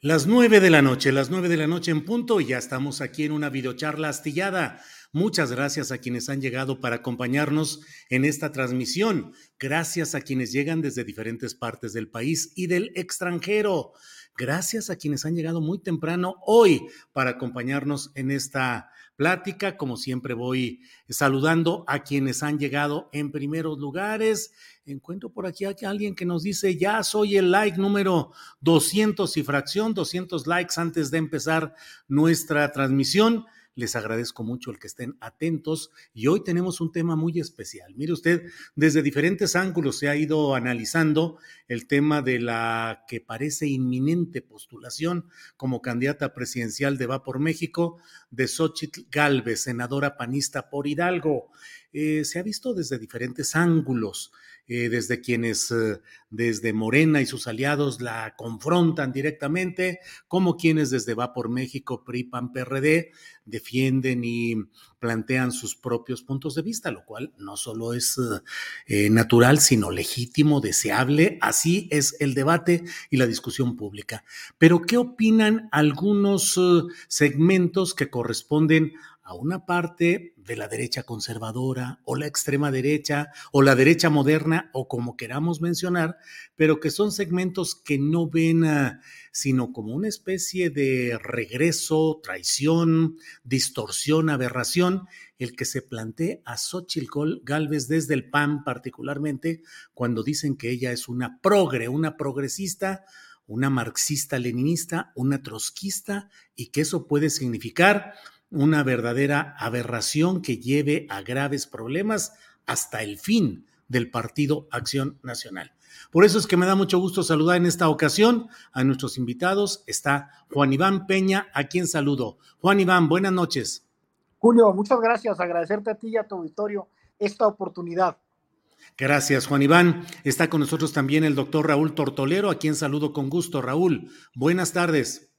Las nueve de la noche, las nueve de la noche en punto, y ya estamos aquí en una videocharla astillada. Muchas gracias a quienes han llegado para acompañarnos en esta transmisión. Gracias a quienes llegan desde diferentes partes del país y del extranjero. Gracias a quienes han llegado muy temprano hoy para acompañarnos en esta plática. Como siempre voy saludando a quienes han llegado en primeros lugares. Encuentro por aquí a alguien que nos dice, ya soy el like número 200 y fracción, 200 likes antes de empezar nuestra transmisión. Les agradezco mucho el que estén atentos y hoy tenemos un tema muy especial. Mire usted, desde diferentes ángulos se ha ido analizando el tema de la que parece inminente postulación como candidata presidencial de Va por México de Xochitl Galvez, senadora panista por Hidalgo. Eh, se ha visto desde diferentes ángulos. Eh, desde quienes eh, desde Morena y sus aliados la confrontan directamente, como quienes desde Va por México, PRI, PAN, PRD defienden y plantean sus propios puntos de vista, lo cual no solo es eh, natural, sino legítimo, deseable. Así es el debate y la discusión pública. Pero, ¿qué opinan algunos segmentos que corresponden a una parte de la derecha conservadora o la extrema derecha o la derecha moderna o como queramos mencionar, pero que son segmentos que no ven sino como una especie de regreso, traición, distorsión, aberración, el que se plantee a Xochitl Galvez desde el PAN particularmente cuando dicen que ella es una progre, una progresista, una marxista-leninista, una trotskista y que eso puede significar una verdadera aberración que lleve a graves problemas hasta el fin del Partido Acción Nacional. Por eso es que me da mucho gusto saludar en esta ocasión a nuestros invitados. Está Juan Iván Peña, a quien saludo. Juan Iván, buenas noches. Julio, muchas gracias. Agradecerte a ti y a tu auditorio esta oportunidad. Gracias, Juan Iván. Está con nosotros también el doctor Raúl Tortolero, a quien saludo con gusto. Raúl, buenas tardes.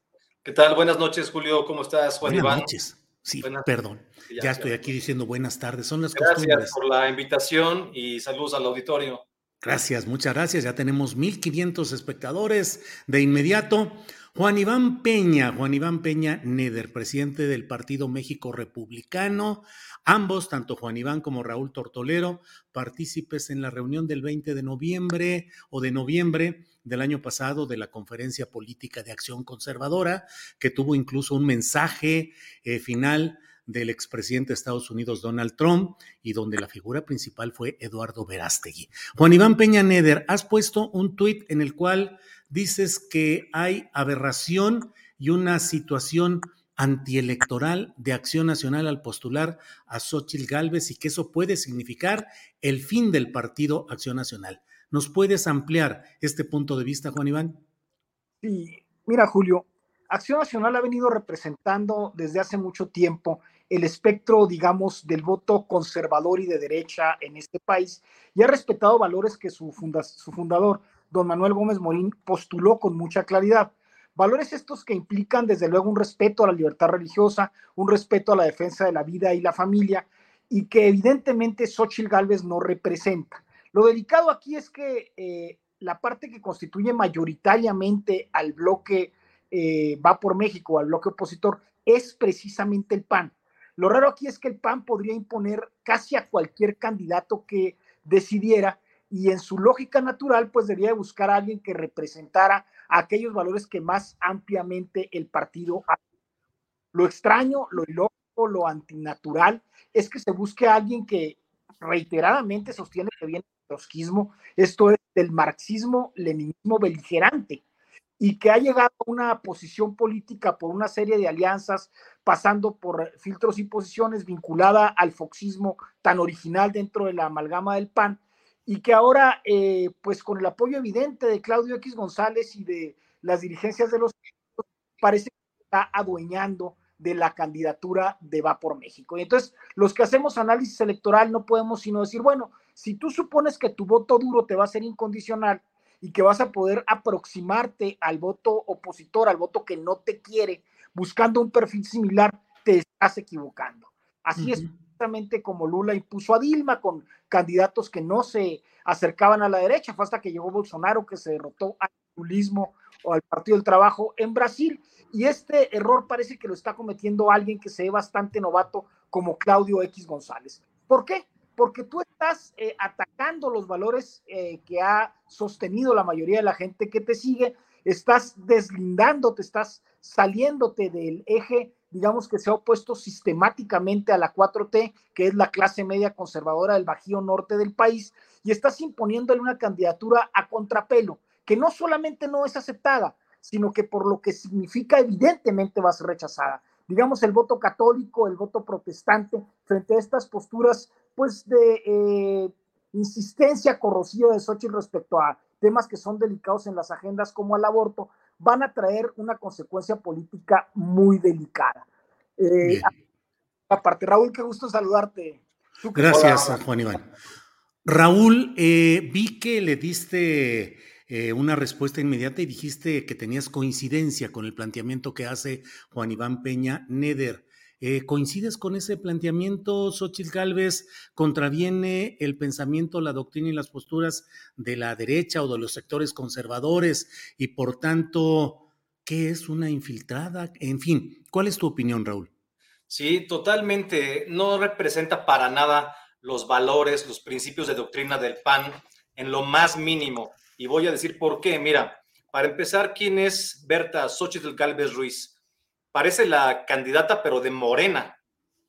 ¿Qué tal? Buenas noches, Julio. ¿Cómo estás, Juan buenas Iván? Noches. Sí, perdón. Ya, estoy aquí diciendo buenas tardes. Son las Gracias por la invitación y saludos al auditorio. Gracias, muchas gracias. Ya tenemos 1.500 espectadores de inmediato. Juan Iván Peña, Juan Iván Peña Neder, presidente del Partido México Republicano. Ambos, tanto Juan Iván como Raúl Tortolero, partícipes en la reunión del 20 de noviembre o de noviembre del año pasado de la Conferencia Política de Acción Conservadora, que tuvo incluso un mensaje eh, final del expresidente de Estados Unidos, Donald Trump, y donde la figura principal fue Eduardo Verástegui. Juan Iván Peña Neder, has puesto un tuit en el cual dices que hay aberración y una situación antielectoral de Acción Nacional al postular a Xochitl Gálvez y que eso puede significar el fin del partido Acción Nacional. ¿Nos puedes ampliar este punto de vista, Juan Iván? Sí, mira, Julio, Acción Nacional ha venido representando desde hace mucho tiempo el espectro, digamos, del voto conservador y de derecha en este país y ha respetado valores que su, su fundador, don Manuel Gómez Morín, postuló con mucha claridad. Valores estos que implican, desde luego, un respeto a la libertad religiosa, un respeto a la defensa de la vida y la familia, y que evidentemente Xochitl Gálvez no representa. Lo delicado aquí es que eh, la parte que constituye mayoritariamente al bloque eh, Va por México, al bloque opositor, es precisamente el PAN. Lo raro aquí es que el PAN podría imponer casi a cualquier candidato que decidiera y en su lógica natural, pues debería buscar a alguien que representara aquellos valores que más ampliamente el partido ha. Lo extraño, lo ilógico, lo antinatural es que se busque a alguien que reiteradamente sostiene que viene trotskismo, esto es del marxismo-leninismo beligerante, y que ha llegado a una posición política por una serie de alianzas, pasando por filtros y posiciones vinculada al foxismo tan original dentro de la amalgama del PAN, y que ahora, eh, pues con el apoyo evidente de Claudio X González y de las dirigencias de los parece que está adueñando de la candidatura de Va por México. Y entonces, los que hacemos análisis electoral no podemos sino decir, bueno, si tú supones que tu voto duro te va a ser incondicional y que vas a poder aproximarte al voto opositor, al voto que no te quiere, buscando un perfil similar, te estás equivocando. Así es como Lula impuso a Dilma con candidatos que no se acercaban a la derecha, fue hasta que llegó Bolsonaro que se derrotó al lulismo o al Partido del Trabajo en Brasil. Y este error parece que lo está cometiendo alguien que se ve bastante novato como Claudio X González. ¿Por qué? Porque tú estás eh, atacando los valores eh, que ha sostenido la mayoría de la gente que te sigue, estás deslindándote, estás saliéndote del eje, digamos que se ha opuesto sistemáticamente a la 4T, que es la clase media conservadora del Bajío Norte del país, y estás imponiéndole una candidatura a contrapelo, que no solamente no es aceptada, sino que por lo que significa evidentemente va a ser rechazada. Digamos, el voto católico, el voto protestante, frente a estas posturas, pues, de eh, insistencia corrosiva de Xochitl respecto a temas que son delicados en las agendas como el aborto, van a traer una consecuencia política muy delicada. Eh, aparte, Raúl, qué gusto saludarte. Gracias, Juan Iván. Raúl, eh, vi que le diste eh, una respuesta inmediata y dijiste que tenías coincidencia con el planteamiento que hace Juan Iván Peña Neder. Eh, ¿Coincides con ese planteamiento, Xochitl Gálvez? ¿Contraviene el pensamiento, la doctrina y las posturas de la derecha o de los sectores conservadores? Y por tanto, ¿qué es una infiltrada? En fin, ¿cuál es tu opinión, Raúl? Sí, totalmente. No representa para nada los valores, los principios de doctrina del PAN en lo más mínimo. Y voy a decir por qué. Mira, para empezar, ¿quién es Berta Xochitl Galvez Ruiz? Parece la candidata, pero de Morena,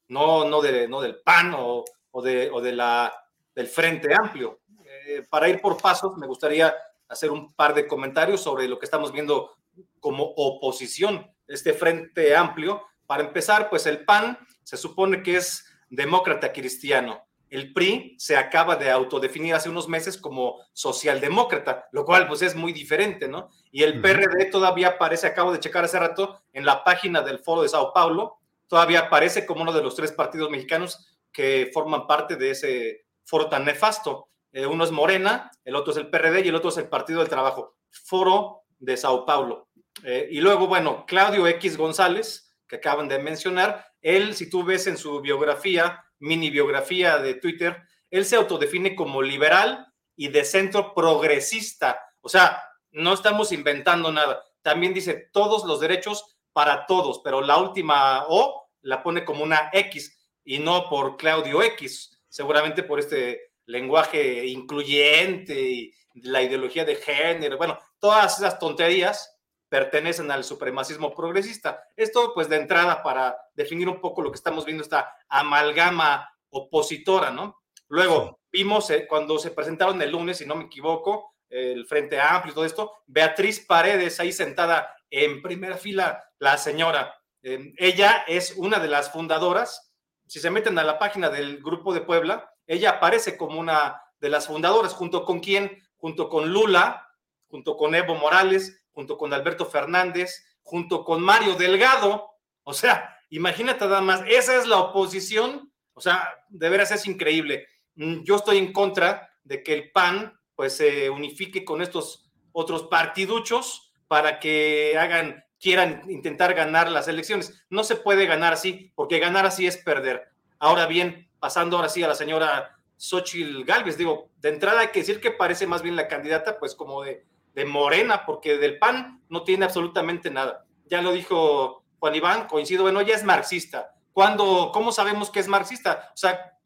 no, no, de, no del PAN o, de, o de la, del Frente Amplio. Eh, para ir por pasos, me gustaría hacer un par de comentarios sobre lo que estamos viendo como oposición, este Frente Amplio. Para empezar, pues el PAN se supone que es demócrata cristiano el PRI se acaba de autodefinir hace unos meses como socialdemócrata, lo cual pues es muy diferente, ¿no? Y el PRD todavía aparece, acabo de checar hace rato, en la página del Foro de Sao Paulo, todavía aparece como uno de los tres partidos mexicanos que forman parte de ese foro tan nefasto. Eh, uno es Morena, el otro es el PRD y el otro es el Partido del Trabajo, Foro de Sao Paulo. Eh, y luego, bueno, Claudio X González, que acaban de mencionar, él, si tú ves en su biografía, mini biografía de Twitter, él se autodefine como liberal y de centro progresista. O sea, no estamos inventando nada. También dice todos los derechos para todos, pero la última O la pone como una X y no por Claudio X, seguramente por este lenguaje incluyente y la ideología de género. Bueno, todas esas tonterías pertenecen al supremacismo progresista. Esto, pues, de entrada para definir un poco lo que estamos viendo, esta amalgama opositora, ¿no? Luego, vimos eh, cuando se presentaron el lunes, si no me equivoco, el Frente Amplio y todo esto, Beatriz Paredes ahí sentada en primera fila, la señora. Em, ella es una de las fundadoras. Si se meten a la página del Grupo de Puebla, ella aparece como una de las fundadoras, junto con quién, junto con Lula, junto con Evo Morales, junto con Alberto Fernández, junto con Mario Delgado. O sea, imagínate nada más, esa es la oposición. O sea, de veras es increíble. Mm, yo estoy en contra de que el PAN pues se unifique con estos otros partiduchos para que hagan, quieran intentar ganar las elecciones. No se puede ganar así, porque ganar así es perder. Ahora bien, pasando ahora sí a la señora Xochitl Galvez. Digo, de entrada hay que decir que parece más bien la candidata, pues como de, de Morena, porque del PAN no tiene absolutamente nada. Ya lo dijo Juan Iván, coincido, bueno, ella es marxista. ¿Cuándo, ¿Cómo sabemos que es marxista? O sea,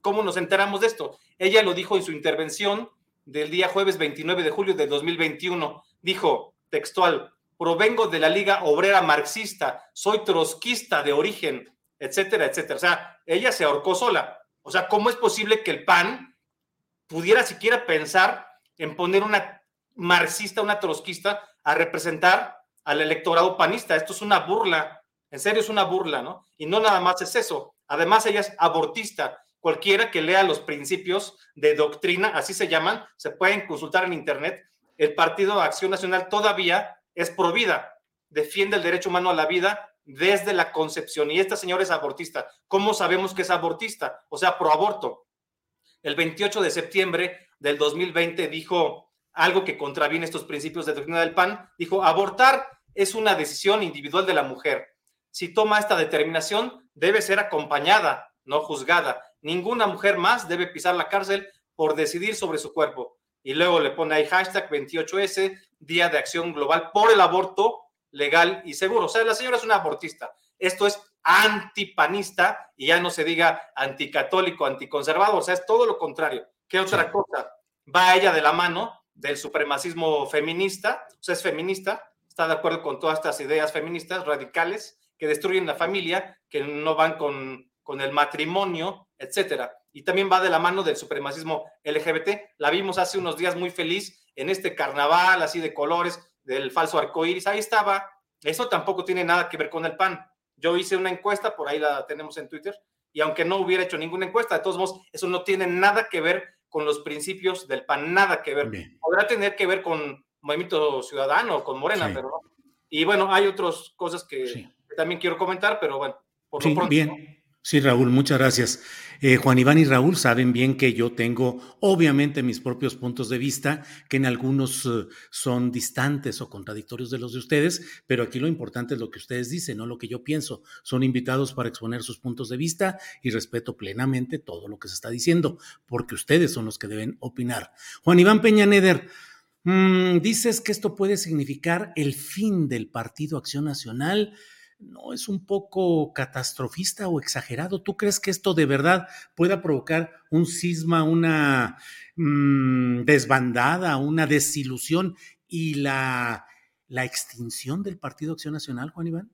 ¿cómo nos enteramos de esto? Ella lo dijo en su intervención del día jueves 29 de julio de 2021. Dijo textual, provengo de la Liga Obrera Marxista, soy trotskista de origen, etcétera, etcétera. O sea, ella se ahorcó sola. O sea, ¿cómo es posible que el PAN pudiera siquiera pensar en poner una marxista, una trotskista a representar al electorado panista? Esto es una burla, en serio es una burla, ¿no? Y no nada más es eso. Además, ella es abortista. Cualquiera que lea los principios de doctrina, así se llaman, se pueden consultar en Internet. El Partido Acción Nacional todavía es pro vida, defiende el derecho humano a la vida desde la concepción. Y esta señora es abortista. ¿Cómo sabemos que es abortista? O sea, pro aborto. El 28 de septiembre del 2020 dijo algo que contraviene estos principios de doctrina del PAN. Dijo, abortar es una decisión individual de la mujer. Si toma esta determinación, debe ser acompañada, no juzgada. Ninguna mujer más debe pisar la cárcel por decidir sobre su cuerpo. Y luego le pone ahí hashtag 28S, Día de Acción Global por el Aborto Legal y Seguro. O sea, la señora es una abortista. Esto es antipanista y ya no se diga anticatólico, anticonservador. O sea, es todo lo contrario. ¿Qué otra cosa? Va ella de la mano del supremacismo feminista, o es feminista, está de acuerdo con todas estas ideas feministas radicales que destruyen la familia, que no van con, con el matrimonio, etcétera. Y también va de la mano del supremacismo LGBT. La vimos hace unos días muy feliz en este carnaval así de colores del falso arco iris. Ahí estaba. Eso tampoco tiene nada que ver con el PAN. Yo hice una encuesta, por ahí la tenemos en Twitter, y aunque no hubiera hecho ninguna encuesta, de todos modos, eso no tiene nada que ver con los principios del PAN, nada que ver. Podrá tener que ver con Movimiento Ciudadano, con Morena, pero no. Y bueno, hay otras cosas que, también quiero comentar, pero bueno, por lo pronto. Bien. Sí, Raúl, muchas gracias. Eh, Juan Iván y Raúl saben bien que yo tengo obviamente mis propios puntos de vista, que en algunos eh, son distantes o contradictorios de los de ustedes, pero aquí lo importante es lo que ustedes dicen, no lo que yo pienso. Son invitados para exponer sus puntos de vista y respeto plenamente todo lo que se está diciendo, porque ustedes son los que deben opinar. Juan Iván Peña Neder, mm, dices que esto puede significar el fin del Partido Acción Nacional. ¿No es un poco catastrofista o exagerado? ¿Tú crees que esto de verdad pueda provocar un cisma, una mm, desbandada, una desilusión y la, la extinción del Partido Acción Nacional, Juan Iván?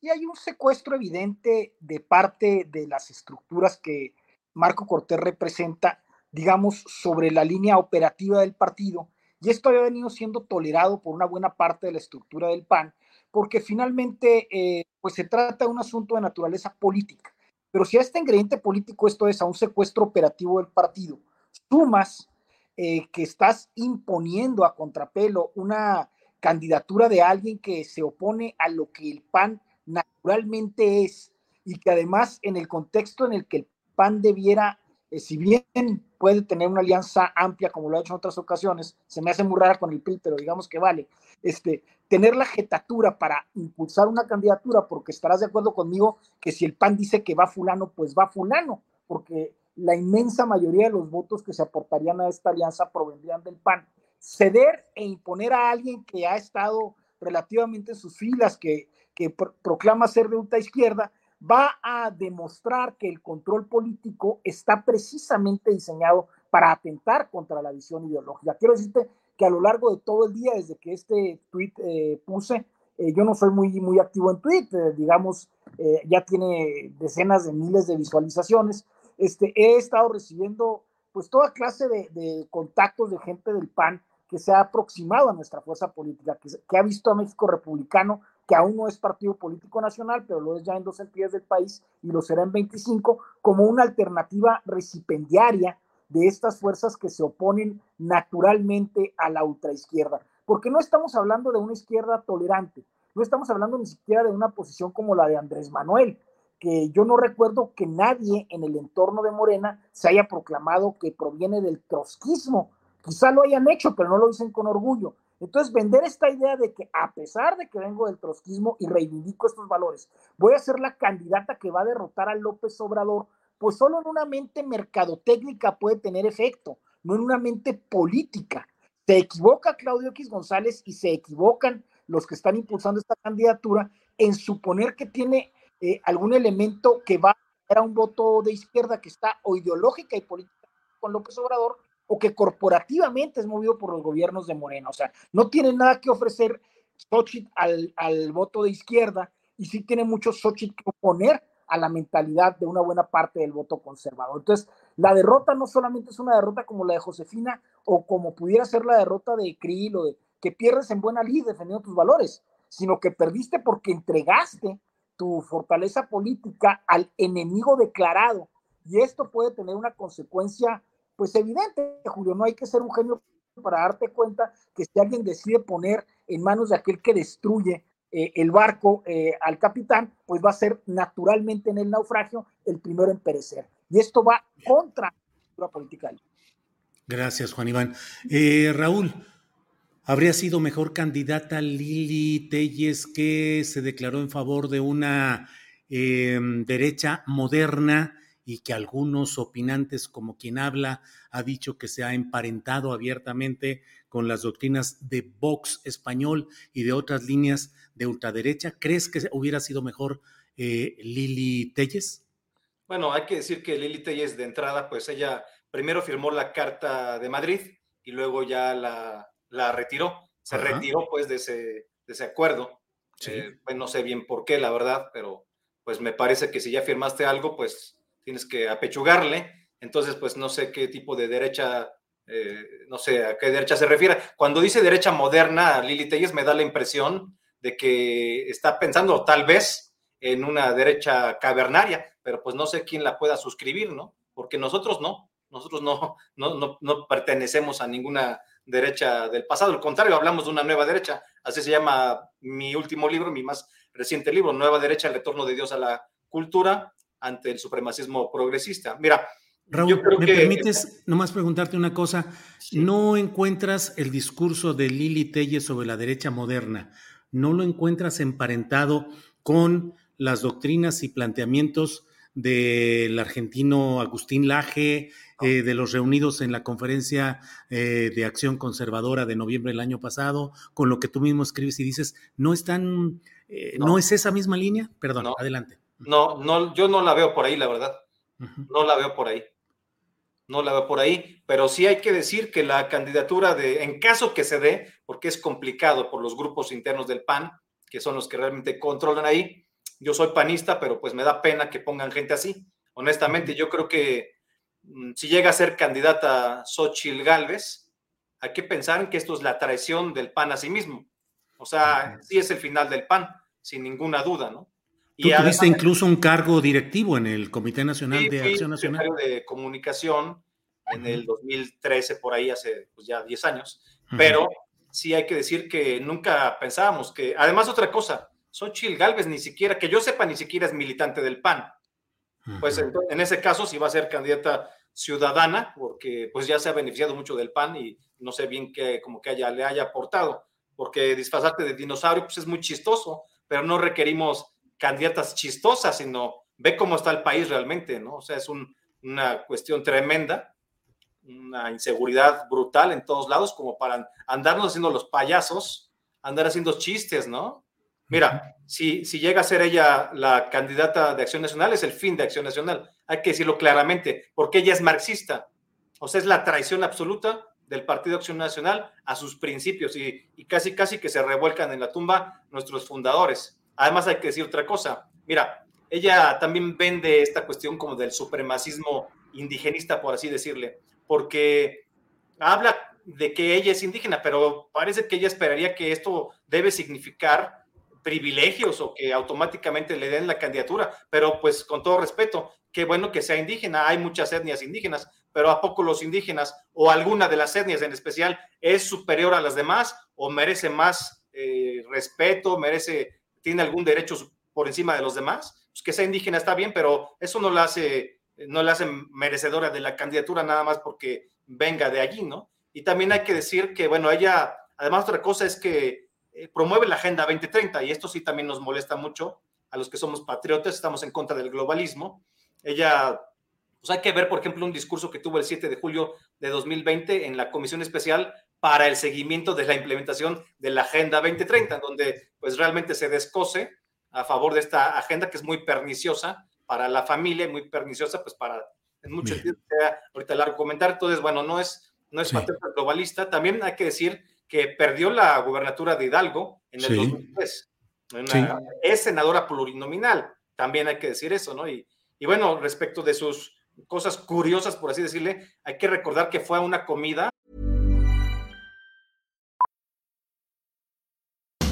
Y hay un secuestro evidente de parte de las estructuras que Marco Cortés representa, digamos, sobre la línea operativa del partido. Y esto había venido siendo tolerado por una buena parte de la estructura del PAN, porque finalmente eh, pues se trata de un asunto de naturaleza política. Pero si a este ingrediente político esto es a un secuestro operativo del partido, sumas eh, que estás imponiendo a contrapelo una candidatura de alguien que se opone a lo que el PAN naturalmente es y que además en el contexto en el que el PAN debiera, eh, si bien puede tener una alianza amplia como lo ha hecho en otras ocasiones, se me hace muy rara con el PRI, pero digamos que vale, este, tener la jetatura para impulsar una candidatura, porque estarás de acuerdo conmigo que si el PAN dice que va fulano, pues va fulano, porque la inmensa mayoría de los votos que se aportarían a esta alianza provendrían del PAN. Ceder e imponer a alguien que ha estado relativamente en sus filas, que, que proclama ser de ultra izquierda, va a demostrar que el control político está precisamente diseñado para atentar contra la visión ideológica. Quiero decirte que a lo largo de todo el día, desde que este tweet eh, puse, eh, yo no soy muy, muy activo en Twitter, digamos, eh, ya tiene decenas de miles de visualizaciones. Este, he estado recibiendo pues toda clase de, contactos de gente del PAN que se ha aproximado a nuestra fuerza política, que, ha visto a México republicano, que aún no es partido político nacional, pero lo es ya en dos entidades del país y lo será en 25, como una alternativa recipendiaria de estas fuerzas que se oponen naturalmente a la ultraizquierda. Porque no estamos hablando de una izquierda tolerante, no estamos hablando ni siquiera de una posición como la de Andrés Manuel, que yo no recuerdo que nadie en el entorno de Morena se haya proclamado que proviene del trotskismo. Quizá lo hayan hecho, pero no lo dicen con orgullo. Entonces, vender esta idea de que a pesar de que vengo del trotskismo y reivindico estos valores, voy a ser la candidata que va a derrotar a López Obrador pues solo en una mente mercadotécnica puede tener efecto, no en una mente política. Se equivoca Claudio X González y se equivocan los que están impulsando esta candidatura en suponer que tiene eh, algún elemento que va a un voto de izquierda que está o ideológica y política con López Obrador o que corporativamente es movido por los gobiernos de Morena. O sea, no tiene nada que ofrecer Xochitl al, al voto de izquierda y sí tiene mucho Xochitl que oponer a la mentalidad de una buena parte del voto conservador. Entonces, la derrota no solamente es una derrota como la de Josefina o como pudiera ser la derrota de Krill o de que pierdes en buena lid defendiendo tus valores, sino que perdiste porque entregaste tu fortaleza política al enemigo declarado. Y esto puede tener una consecuencia, pues evidente, Julio, no hay que ser un genio para darte cuenta que si alguien decide poner en manos de aquel que destruye eh, el barco eh, al capitán, pues va a ser naturalmente en el naufragio el primero en perecer. Y esto va contra la política. Gracias, Juan Iván. Eh, Raúl, ¿habría sido mejor candidata Lili Telles que se declaró en favor de una derecha moderna? Y que algunos opinantes, como quien habla, ha dicho que se ha emparentado abiertamente con las doctrinas de Vox español y de otras líneas de ultraderecha. ¿Crees que hubiera sido mejor eh, Lili Telles? Bueno, hay que decir que Lili Telles de entrada, pues ella primero firmó la Carta de Madrid y luego ya la, la retiró. Se retiró pues de ese, de ese acuerdo. Eh, pues no sé bien por qué, la verdad, pero pues me parece que si ya firmaste algo, pues tienes que apechugarle. Entonces, pues no sé qué tipo de derecha, eh, no sé a qué derecha se refiere. Cuando dice derecha moderna, Lili Telles me da la impresión de que está pensando tal vez en una derecha cavernaria, pero pues no sé quién la pueda suscribir, ¿no? Porque nosotros no, nosotros no, no, no, no pertenecemos a ninguna derecha del pasado, al contrario, hablamos de una nueva derecha, así se llama mi último libro, mi más reciente libro, Nueva Derecha, el retorno de Dios a la cultura, ante el supremacismo progresista. Mira, Raúl, ¿me permites nomás preguntarte una cosa? ¿No encuentras el discurso de Lili Telle sobre la derecha moderna? ¿No lo encuentras emparentado con las doctrinas y planteamientos del argentino Agustín Laje, eh, de los reunidos en la conferencia eh, de acción conservadora de noviembre del año pasado, con lo que tú mismo escribes y dices, ¿no están, eh, no. es esa misma línea? Perdón, adelante. No, no, yo no la veo por ahí, la verdad. No la veo por ahí. No la veo por ahí, pero sí hay que decir que la candidatura de, en caso que se dé, porque es complicado por los grupos internos del PAN, que son los que realmente controlan ahí. Yo soy panista, pero pues me da pena que pongan gente así. Honestamente, yo creo que mm, si llega a ser candidata Xochitl Galvez, hay que pensar en que esto es la traición del PAN a sí mismo. O sea, sí es el final del PAN, sin ninguna duda, ¿no? Tú tuviste incluso un cargo directivo en el Comité Nacional de Acción Nacional. de Comunicación en el 2013, por ahí hace pues, ya 10 años. Pero sí hay que decir que nunca pensábamos que, además otra cosa, Xochitl Galvez ni siquiera, que yo sepa, ni siquiera es militante del PAN. Pues en, ese caso sí va a ser candidata ciudadana, porque pues ya se ha beneficiado mucho del PAN y no sé bien qué como que haya, le haya aportado, porque disfrazarte de dinosaurio pues es muy chistoso, pero no requerimos candidatas chistosas, sino ve cómo está el país realmente, ¿no? O sea, es una cuestión tremenda, una inseguridad brutal en todos lados, como para andarnos haciendo los payasos, andar haciendo chistes, ¿no? Mira, si, si llega a ser ella la candidata de Acción Nacional, es el fin de Acción Nacional. Hay que decirlo claramente, porque ella es marxista. O sea, es la traición absoluta del Partido Acción Nacional a sus principios y, y casi, casi que se revuelcan en la tumba nuestros fundadores. Además hay que decir otra cosa. Mira, ella también vende esta cuestión como del supremacismo indigenista, por así decirle, porque habla de que ella es indígena, pero parece que ella esperaría que esto debe significar privilegios o que automáticamente le den la candidatura, pero pues con todo respeto, qué bueno que sea indígena, hay muchas etnias indígenas, pero ¿a poco los indígenas o alguna de las etnias en especial es superior a las demás o merece más eh, respeto, merece tiene algún derecho por encima de los demás, pues que sea indígena está bien, pero eso no la hace, no la hace merecedora de la candidatura nada más porque venga de allí, ¿no? Y también hay que decir que, bueno, ella, además otra cosa es que eh, promueve la Agenda 2030 y esto sí también nos molesta mucho a los que somos patriotas, estamos en contra del globalismo. Ella Pues hay que ver, por ejemplo, un discurso que tuvo el 7 de julio de 2020 en la Comisión Especial para el seguimiento de la implementación de la Agenda 2030, donde pues realmente se descose a favor de esta agenda que es muy perniciosa para la familia y muy perniciosa pues para en muchos sentidos, ahorita largo comentar, entonces bueno, no es no es globalista, también hay que decir que perdió la gubernatura de Hidalgo en el 2003. Es senadora plurinominal, también hay que decir eso, ¿no? Y, y bueno, respecto de sus cosas curiosas, por así decirle, hay que recordar que fue a una comida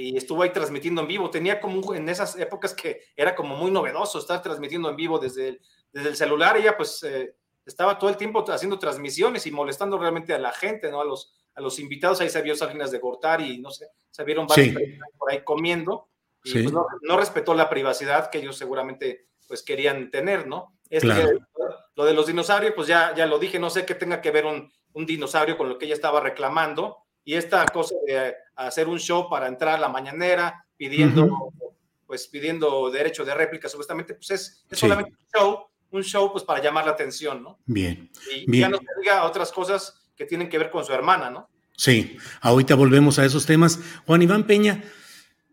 Y estuvo ahí transmitiendo en vivo. Tenía como en esas épocas que era como muy novedoso estar transmitiendo en vivo desde el, desde el celular. Ella pues eh, estaba todo el tiempo haciendo transmisiones y molestando realmente a la gente, ¿no? A los, a los invitados. Ahí se vio Salinas de Gortari y no sé, se vieron varios por ahí comiendo. Y pues, no, respetó la privacidad que ellos seguramente pues querían tener, ¿no? lo de los dinosaurios, pues ya, ya lo dije, no sé qué tenga que ver un, un dinosaurio con lo que ella estaba reclamando y esta cosa de hacer un show para entrar a la mañanera pidiendo, pues pidiendo derecho de réplica, supuestamente, pues es, solamente un show, un show pues para llamar la atención, ¿no? Bien. Y ya nos diga otras cosas que tienen que ver con su hermana, ¿no? Sí, ahorita volvemos a esos temas. Juan Iván Peña,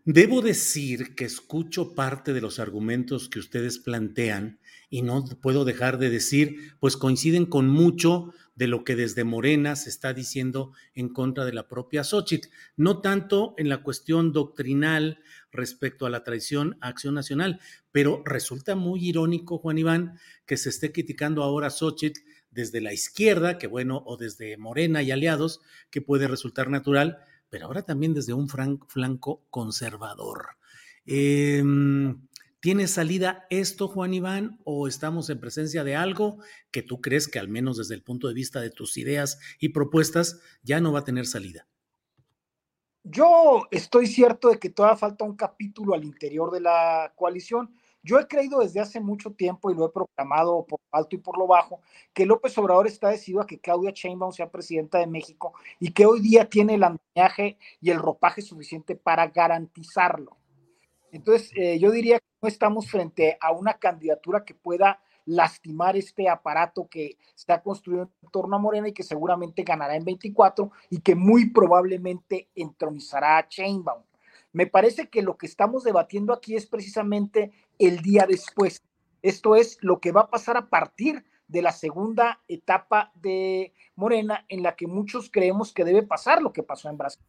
debo decir que escucho parte de los argumentos que ustedes plantean y no puedo dejar de decir, pues coinciden con mucho de lo que desde Morena se está diciendo en contra de la propia Xochitl, no tanto en la cuestión doctrinal respecto a la traición a Acción Nacional, pero resulta muy irónico, Juan Iván, que se esté criticando ahora a Xochitl desde la izquierda, que bueno, o desde Morena y aliados, que puede resultar natural, pero ahora también desde un flanco conservador. Eh, ¿Tiene salida esto, Juan Iván, o estamos en presencia de algo que tú crees que al menos desde el punto de vista de tus ideas y propuestas ya no va a tener salida? Yo estoy cierto de que todavía falta un capítulo al interior de la coalición. Yo he creído desde hace mucho tiempo y lo he proclamado por alto y por lo bajo que López Obrador está decidido a que Claudia Sheinbaum sea presidenta de México y que hoy día tiene el andamiaje y el ropaje suficiente para garantizarlo. Entonces, eh, yo diría que no estamos frente a una candidatura que pueda lastimar este aparato que está construido en torno a Morena y que seguramente ganará en 24 y que muy probablemente entronizará a Chainbaum. Me parece que lo que estamos debatiendo aquí es precisamente el día después. Esto es lo que va a pasar a partir de la segunda etapa de Morena en la que muchos creemos que debe pasar lo que pasó en Brasil.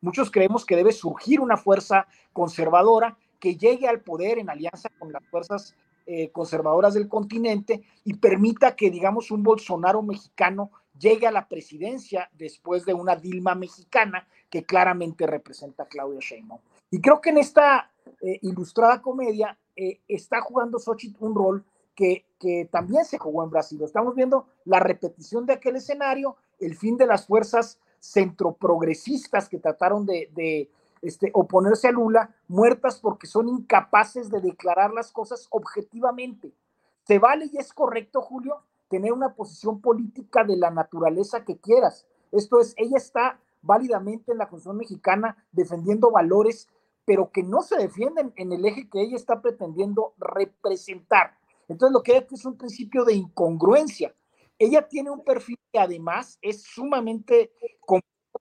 Muchos creemos que debe surgir una fuerza conservadora que llegue al poder en alianza con las fuerzas eh, conservadoras del continente y permita que, digamos, un Bolsonaro mexicano llegue a la presidencia después de una Dilma mexicana que claramente representa a Claudia Sheinbaum. Y creo que en esta eh, ilustrada comedia eh, está jugando Xochitl un rol que, que, también se jugó en Brasil. Estamos viendo la repetición de aquel escenario, el fin de las fuerzas centroprogresistas que trataron de, de este, oponerse a Lula, muertas porque son incapaces de declarar las cosas objetivamente. Se vale y es correcto, Julio, tener una posición política de la naturaleza que quieras. Esto es, ella está válidamente en la Constitución mexicana defendiendo valores, pero que no se defienden en el eje que ella está pretendiendo representar. Entonces, lo que hay aquí es un principio de incongruencia. Ella tiene un perfil que además es sumamente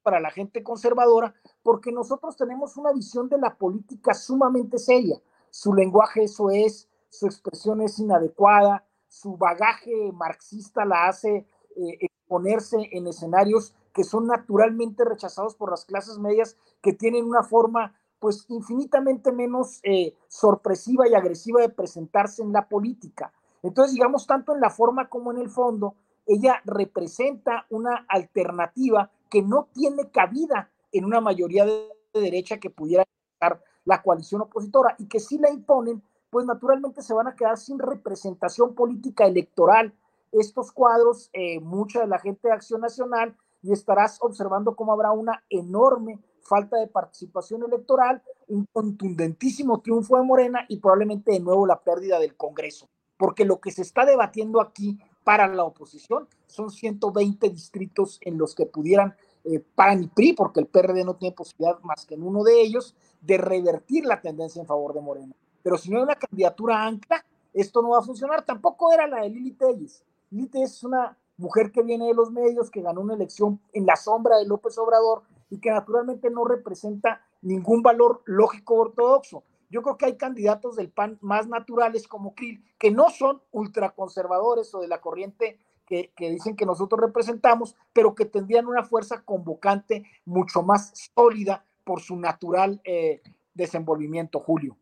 para la gente conservadora, porque nosotros tenemos una visión de la política sumamente seria. su lenguaje eso es, su expresión es inadecuada, su bagaje marxista la hace eh, exponerse en escenarios que son naturalmente rechazados por las clases medias que tienen una forma pues infinitamente menos eh, sorpresiva y agresiva de presentarse en la política. Entonces, digamos, tanto en la forma como en el fondo, ella representa una alternativa que no tiene cabida en una mayoría de derecha que pudiera estar la coalición opositora y que si la imponen, pues naturalmente se van a quedar sin representación política electoral estos cuadros, eh, mucha de la gente de Acción Nacional, y estarás observando cómo habrá una enorme falta de participación electoral, un contundentísimo triunfo de Morena y probablemente de nuevo la pérdida del Congreso. Porque lo que se está debatiendo aquí para la oposición son 120 distritos en los que pudieran, eh, porque el PRD no tiene posibilidad más que en uno de ellos, de revertir la tendencia en favor de Morena. Pero si no hay una candidatura ancla, esto no va a funcionar. Tampoco era la de Lili Telles. Lili Telles es una mujer que viene de los medios, que ganó una elección en la sombra de López Obrador y que naturalmente no representa ningún valor lógico ortodoxo. Yo creo que hay candidatos del PAN más naturales como Krill, que no son ultraconservadores o de la corriente que, dicen que nosotros representamos, pero que tendrían una fuerza convocante mucho más sólida por su natural eh, desenvolvimiento, Julio.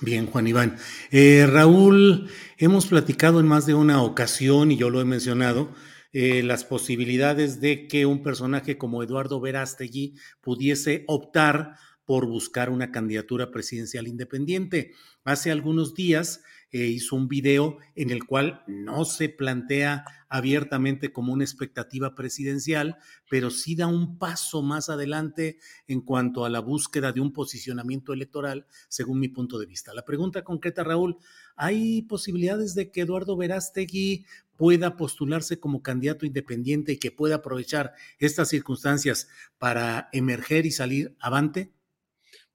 Bien, Juan Iván. Eh, Raúl, hemos platicado en más de una ocasión, y yo lo he mencionado, eh, las posibilidades de que un personaje como Eduardo Verástegui pudiese optar por buscar una candidatura presidencial independiente. Hace algunos días eh, hizo un video en el cual no se plantea abiertamente como una expectativa presidencial, pero sí da un paso más adelante en cuanto a la búsqueda de un posicionamiento electoral, según mi punto de vista. La pregunta concreta, Raúl, ¿hay posibilidades de que Eduardo Verástegui pueda postularse como candidato independiente y que pueda aprovechar estas circunstancias para emerger y salir avante?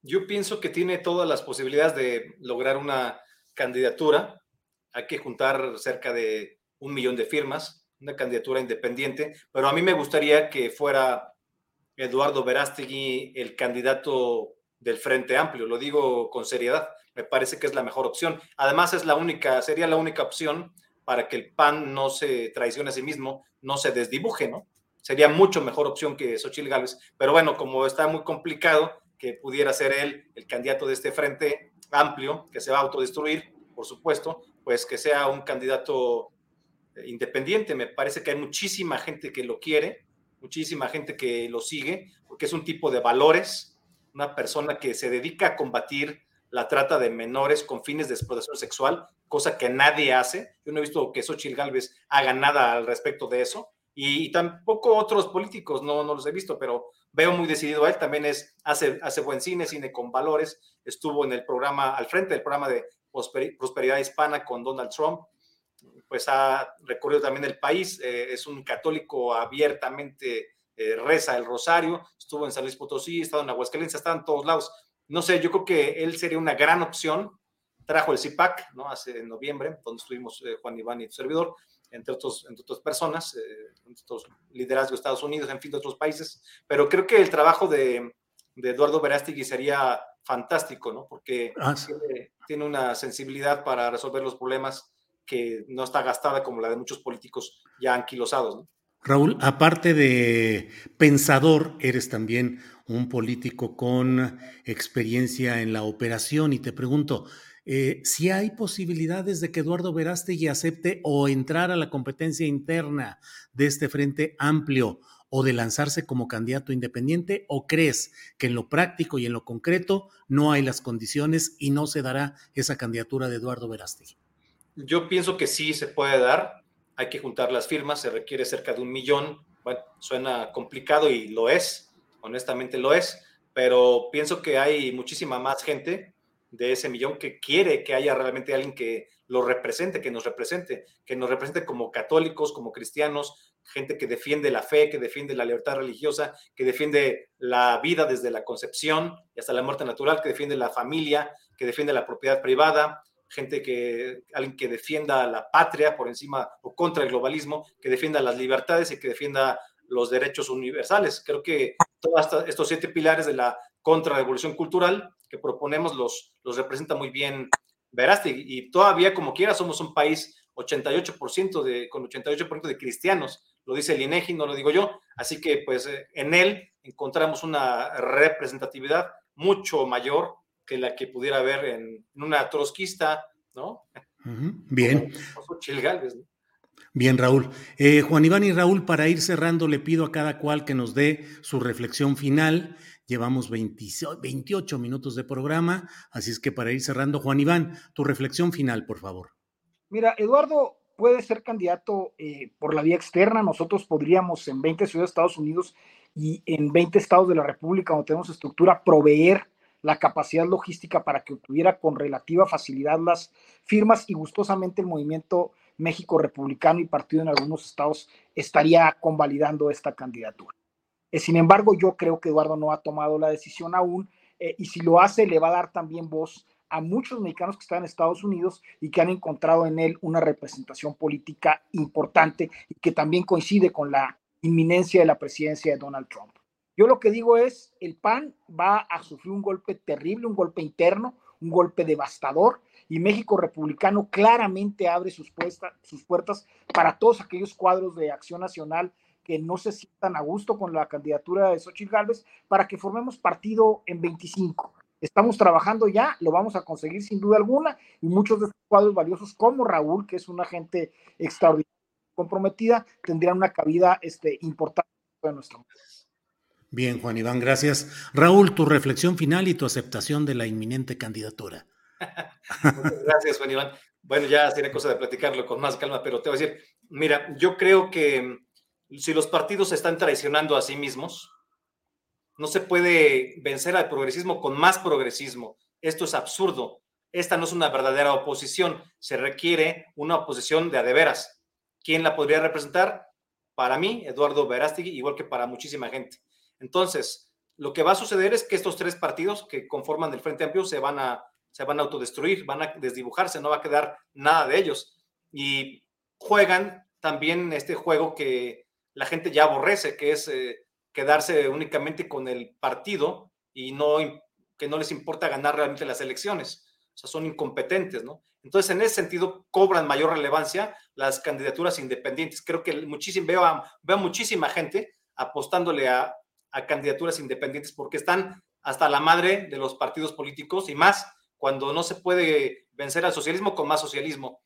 Yo pienso que tiene todas las posibilidades de lograr una candidatura. Hay que juntar cerca de un millón de firmas, una candidatura independiente, pero a mí me gustaría que fuera Eduardo Verástegui el candidato del Frente Amplio, lo digo con seriedad, me parece que es la mejor opción. Además es la única, sería la única opción para que el PAN no se traicione a sí mismo, no se desdibuje, ¿no? Sería mucho mejor opción que Xochitl Gálvez, pero bueno, como está muy complicado, que pudiera ser él el candidato de este frente amplio, que se va a autodestruir, por supuesto, pues que sea un candidato eh, independiente. Me parece que hay muchísima gente que lo quiere, muchísima gente que lo sigue, porque es un tipo de valores, una persona que se dedica a combatir la trata de menores con fines de explotación sexual, cosa que nadie hace. Yo no he visto que Xochitl Galvez haga nada al respecto de eso, y, tampoco otros políticos, no, no los he visto, pero veo muy decidido a él, también es, hace, hace buen cine, cine con valores, estuvo en el programa, al frente del programa de Prosperidad Hispana con Donald Trump, pues ha recorrido también el país, eh, es un católico abiertamente, eh, reza el rosario, estuvo en San Luis Potosí, ha estado en Aguascalientes, está en todos lados. No sé, yo creo que él sería una gran opción. Trajo el CIPAC, ¿no? Hace en noviembre, donde estuvimos eh, Juan Iván y tu servidor, entre, otros, entre otras personas, eh, otros liderazgo de Estados Unidos, en fin, de otros países. Pero creo que el trabajo de, de Eduardo Verástegui sería fantástico, ¿no? Porque ah, tiene, una sensibilidad para resolver los problemas que no está gastada como la de muchos políticos ya anquilosados, ¿no? Raúl, aparte de pensador, eres también un político con experiencia en la operación y te pregunto, eh, si hay posibilidades de que Eduardo Verástegui acepte o entrar a la competencia interna de este frente amplio o de lanzarse como candidato independiente o crees que en lo práctico y en lo concreto no hay las condiciones y no se dará esa candidatura de Eduardo Verástegui? Yo pienso que sí se puede dar, hay que juntar las firmas, se requiere cerca de un millón, bueno, suena complicado y lo es, honestamente lo es, pero pienso que hay muchísima más gente de ese millón que quiere que haya realmente alguien que lo represente, que nos represente, que nos represente como católicos, como cristianos, gente que defiende la fe, que defiende la libertad religiosa, que defiende la vida desde la concepción y hasta la muerte natural, que defiende la familia, que defiende la propiedad privada, gente que, alguien que defienda la patria por encima o contra el globalismo, que defienda las libertades y que defienda los derechos universales. Creo que todos estos siete pilares de la contrarrevolución cultural que proponemos los, los representa muy bien Verástegui. Y todavía, como quiera, somos un país 88% de, con 88% de cristianos. Lo dice el INEGI, no lo digo yo. Así que, pues, eh, en él encontramos una representatividad mucho mayor que la que pudiera haber en, una trotskista, ¿no? Bien. Bien, Raúl. Eh, Juan Iván y Raúl, para ir cerrando, le pido a cada cual que nos dé su reflexión final. Llevamos 28 minutos de programa, así es que para ir cerrando, Juan Iván, tu reflexión final, por favor. Mira, Eduardo puede ser candidato eh, por la vía externa. Nosotros podríamos en 20 ciudades de Estados Unidos y en 20 estados de la República, donde tenemos estructura, proveer la capacidad logística para que obtuviera con relativa facilidad las firmas y gustosamente el movimiento México Republicano y partido en algunos estados estaría convalidando esta candidatura. Eh, sin embargo, yo creo que Eduardo no ha tomado la decisión aún eh, y si lo hace le va a dar también voz a muchos mexicanos que están en Estados Unidos y que han encontrado en él una representación política importante y que también coincide con la inminencia de la presidencia de Donald Trump. Yo lo que digo es, el PAN va a sufrir un golpe terrible, un golpe interno, un golpe devastador, y México Republicano claramente abre sus, sus puertas para todos aquellos cuadros de acción nacional que no se sientan a gusto con la candidatura de Xochitl Gálvez para que formemos partido en 25. Estamos trabajando ya, lo vamos a conseguir sin duda alguna, y muchos de estos cuadros valiosos, como Raúl, que es una gente extraordinaria comprometida, tendrían una cabida este, importante en nuestro país. Bien, Juan Iván, gracias. Raúl, tu reflexión final y tu aceptación de la inminente candidatura. gracias, Juan Iván. Bueno, ya tiene cosa de platicarlo con más calma, pero te voy a decir, mira, yo creo que si los partidos se están traicionando a sí mismos, no se puede vencer al progresismo con más progresismo. Esto es absurdo. Esta no es una verdadera oposición. Se requiere una oposición de adeveras. ¿Quién la podría representar? Para mí, Eduardo Verástegui, igual que para muchísima gente. Entonces, lo que va a suceder es que estos tres partidos que conforman el Frente Amplio se van a, se van a autodestruir, van a desdibujarse, no va a quedar nada de ellos. Y juegan también este juego que la gente ya aborrece, que es eh, quedarse únicamente con el partido y no que no les importa ganar realmente las elecciones. O sea, son incompetentes, ¿no? Entonces, en ese sentido, cobran mayor relevancia las candidaturas independientes. Creo que muchísimo, veo, veo muchísima gente apostándole a, a candidaturas independientes porque están hasta la madre de los partidos políticos y más cuando no se puede vencer al socialismo con más socialismo.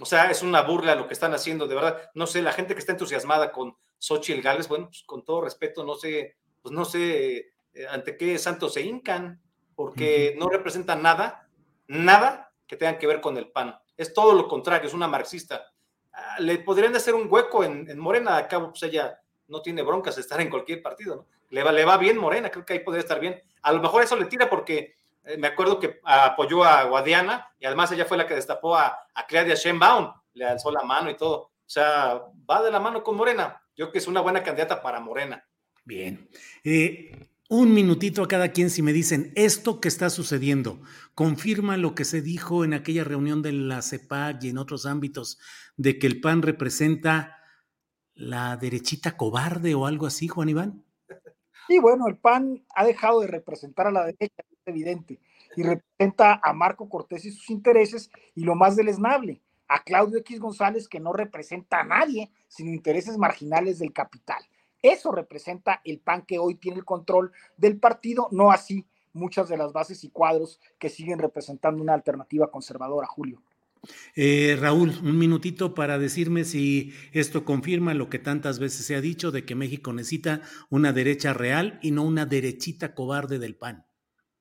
O sea, es una burla lo que están haciendo, de verdad. No sé, la gente que está entusiasmada con Xochitl Gálvez, bueno, pues con todo respeto, no sé, pues no sé eh, ante qué santos se hincan, porque no representan nada, nada que tenga que ver con el PAN. Es todo lo contrario, es una marxista. Ah, le podrían hacer un hueco en, en Morena, a cabo, pues ella no tiene broncas de estar en cualquier partido, ¿no? Le va, le va bien Morena, creo que ahí podría estar bien. A lo mejor eso le tira porque eh, me acuerdo que apoyó a Guadiana y además ella fue la que destapó a, a Claudia Sheinbaum, le alzó la mano y todo. O sea, va de la mano con Morena. Yo creo que es una buena candidata para Morena. Bien. Eh, un minutito a cada quien si me dicen, esto que está sucediendo, confirma lo que se dijo en aquella reunión de la CEPAC y en otros ámbitos, de que el PAN representa la derechita cobarde o algo así, Juan Iván. Sí, bueno, el PAN ha dejado de representar a la derecha, es evidente, y representa a Marco Cortés y sus intereses y lo más deleznable, a Claudio X González que no representa a nadie, sino intereses marginales del capital. Eso representa el PAN que hoy tiene el control del partido, no así muchas de las bases y cuadros que siguen representando una alternativa conservadora, Julio. Eh, Raúl, un minutito para decirme si esto confirma lo que tantas veces se ha dicho de que México necesita una derecha real y no una derechita cobarde del PAN.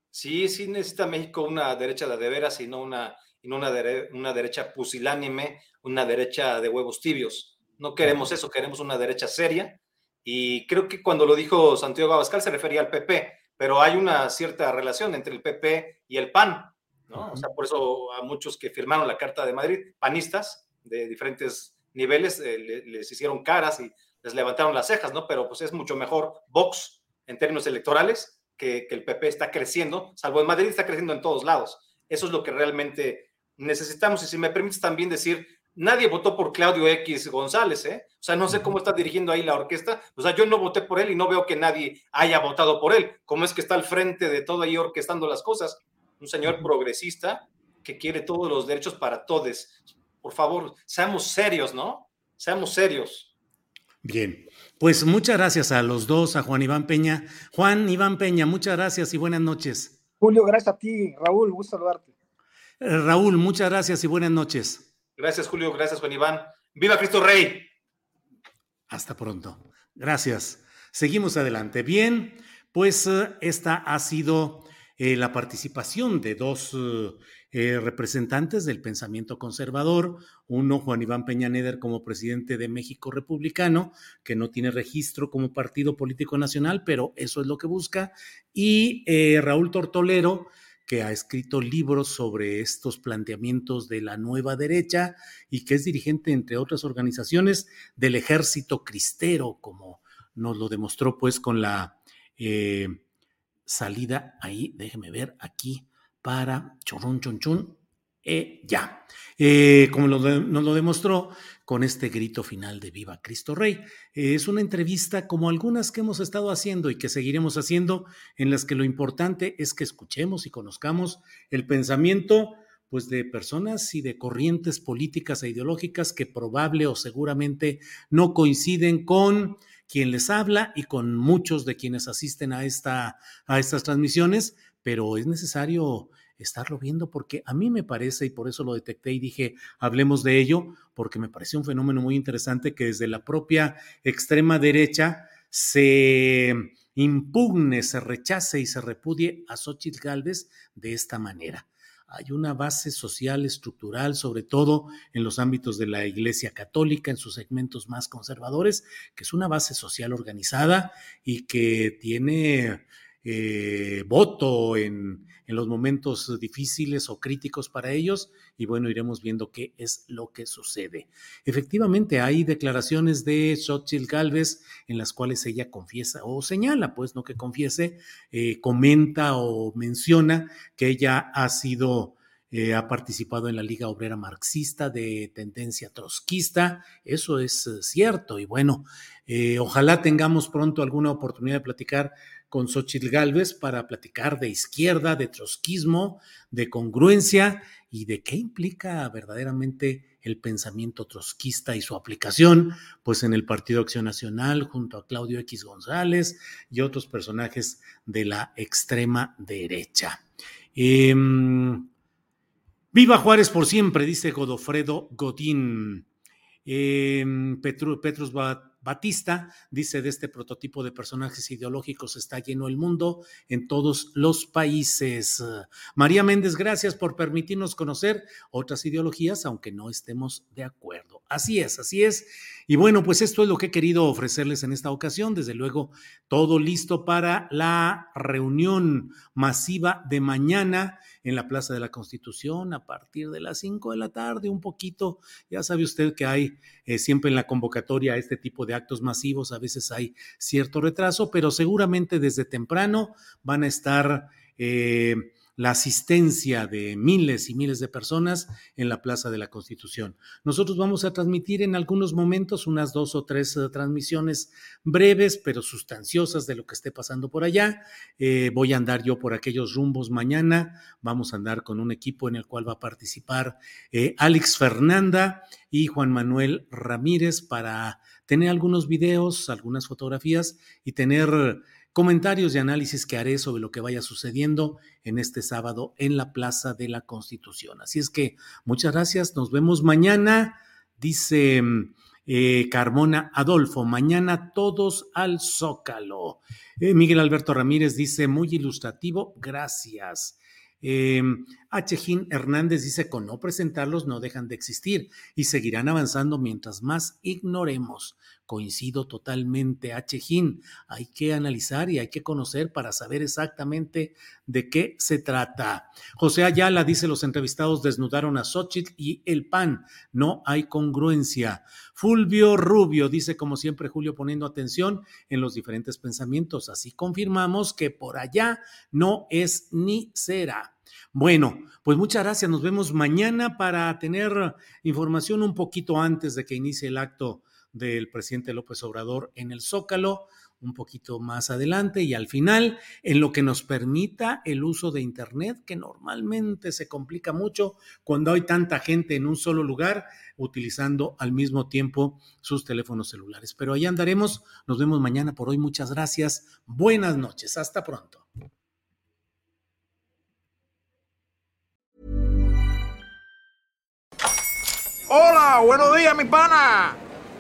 Sí, sí necesita México una derecha de, de veras y no una y no una, una derecha pusilánime, una derecha de huevos tibios. No queremos eso, queremos una derecha seria. Y creo que cuando lo dijo Santiago Abascal se refería al PP, pero hay una cierta relación entre el PP y el PAN, ¿no? O sea, por eso a muchos que firmaron la Carta de Madrid, panistas de diferentes niveles, eh, les hicieron caras y les levantaron las cejas, ¿no? Pero pues es mucho mejor Vox en términos electorales que, que el PP está creciendo, salvo en Madrid está creciendo en todos lados. Eso es lo que realmente necesitamos, y si me permites también decir, nadie votó por Claudio X González, ¿eh? O sea, no sé cómo está dirigiendo ahí la orquesta. O sea, yo no voté por él y no veo que nadie haya votado por él. ¿Cómo es que está al frente de todo ahí orquestando las cosas? Un señor progresista que quiere todos los derechos para todos. Por favor, seamos serios, ¿no? Seamos serios. Bien, pues muchas gracias a los dos, a Juan Iván Peña. Juan Iván Peña, muchas gracias y buenas noches. Julio, gracias a ti. Raúl, gusto saludarte. Eh, Raúl, muchas gracias y buenas noches. Gracias, Julio. Gracias, Juan Iván. ¡Viva Cristo Rey! Hasta pronto. Gracias. Seguimos adelante. Bien, pues eh, esta ha sido eh, la participación de dos eh, representantes del pensamiento conservador, uno Juan Iván Peña Neder como presidente de México Republicano, que no tiene registro como partido político nacional, pero eso es lo que busca, y Raúl Tortolero, que ha escrito libros sobre estos planteamientos de la nueva derecha y que es dirigente, entre otras organizaciones, del ejército cristero, como nos lo demostró pues con la eh, salida ahí, déjeme ver aquí, para chorrón chon eh, ya, eh, como nos lo demostró con este grito final de Viva Cristo Rey. Es una entrevista como algunas que hemos estado haciendo y que seguiremos haciendo, en las que lo importante es que escuchemos y conozcamos el pensamiento pues de personas y de corrientes políticas e ideológicas que probable o seguramente no coinciden con quien les habla y con muchos de quienes asisten a, esta, a estas transmisiones, pero es necesario estarlo viendo porque a mí me parece, y por eso lo detecté y dije, hablemos de ello, porque me parece un fenómeno muy interesante que desde la propia extrema derecha se impugne, se rechace y se repudie a Xochitl Gálvez de esta manera. Hay una base social estructural, sobre todo en los ámbitos de la Iglesia Católica, en sus segmentos más conservadores, que es una base social organizada y que tiene eh, voto en, en los momentos difíciles o críticos para ellos y bueno, iremos viendo qué es lo que sucede. Efectivamente, hay declaraciones de Xochitl Galvez en las cuales ella confiesa o señala, pues no que confiese, eh, comenta o menciona que ella ha sido... Eh, ha participado en la Liga Obrera Marxista de tendencia trotskista, eso es eh, cierto y bueno, ojalá tengamos pronto alguna oportunidad de platicar con Xochitl Galvez para platicar de izquierda, de trotskismo, de congruencia y de qué implica verdaderamente el pensamiento trotskista y su aplicación, pues en el Partido Acción Nacional, junto a Claudio X González y otros personajes de la extrema derecha. Em, Viva Juárez por siempre, dice Godofredo Godín. Eh, Petrus Batista dice de este prototipo de personajes ideológicos está lleno el mundo en todos los países. María Méndez, gracias por permitirnos conocer otras ideologías, aunque no estemos de acuerdo. Así es, así es. Y bueno, pues esto es lo que he querido ofrecerles en esta ocasión. Desde luego, todo listo para la reunión masiva de mañana en la Plaza de la Constitución a partir de las 5 de la tarde, un poquito. Ya sabe usted que hay eh, siempre en la convocatoria este tipo de actos masivos, a veces hay cierto retraso, pero seguramente desde temprano van a estar... Eh, la asistencia de miles y miles de personas en la Plaza de la Constitución. Nosotros vamos a transmitir en algunos momentos unas dos o tres eh, transmisiones breves, pero sustanciosas de lo que esté pasando por allá. Eh, voy a andar yo por aquellos rumbos mañana. Vamos a andar con un equipo en el cual va a participar eh, Alex Fernanda y Juan Manuel Ramírez para tener algunos videos, algunas fotografías y tener comentarios y análisis que haré sobre lo que vaya sucediendo en este sábado en la Plaza de la Constitución. Así es que muchas gracias, nos vemos mañana, dice eh, Carmona Adolfo, mañana todos al Zócalo. Eh, Miguel Alberto Ramírez dice, muy ilustrativo, gracias. Eh, H. Hernández dice, con no presentarlos no dejan de existir y seguirán avanzando mientras más ignoremos. Coincido totalmente, H. Hay que analizar y hay que conocer para saber exactamente de qué se trata. José Ayala dice: Los entrevistados desnudaron a Xochitl y el PAN. No hay congruencia. Fulvio Rubio dice, como siempre, Julio, poniendo atención en los diferentes pensamientos. Así confirmamos que por allá no es ni será. Bueno, pues muchas gracias. Nos vemos mañana para tener información un poquito antes de que inicie el acto del presidente López Obrador en el Zócalo, un poquito más adelante y al final, en lo que nos permita el uso de Internet, que normalmente se complica mucho cuando hay tanta gente en un solo lugar utilizando al mismo tiempo sus teléfonos celulares. Pero ahí andaremos. Nos vemos mañana por hoy. Muchas gracias. Buenas noches. Hasta pronto. Hola, buenos días, mi pana.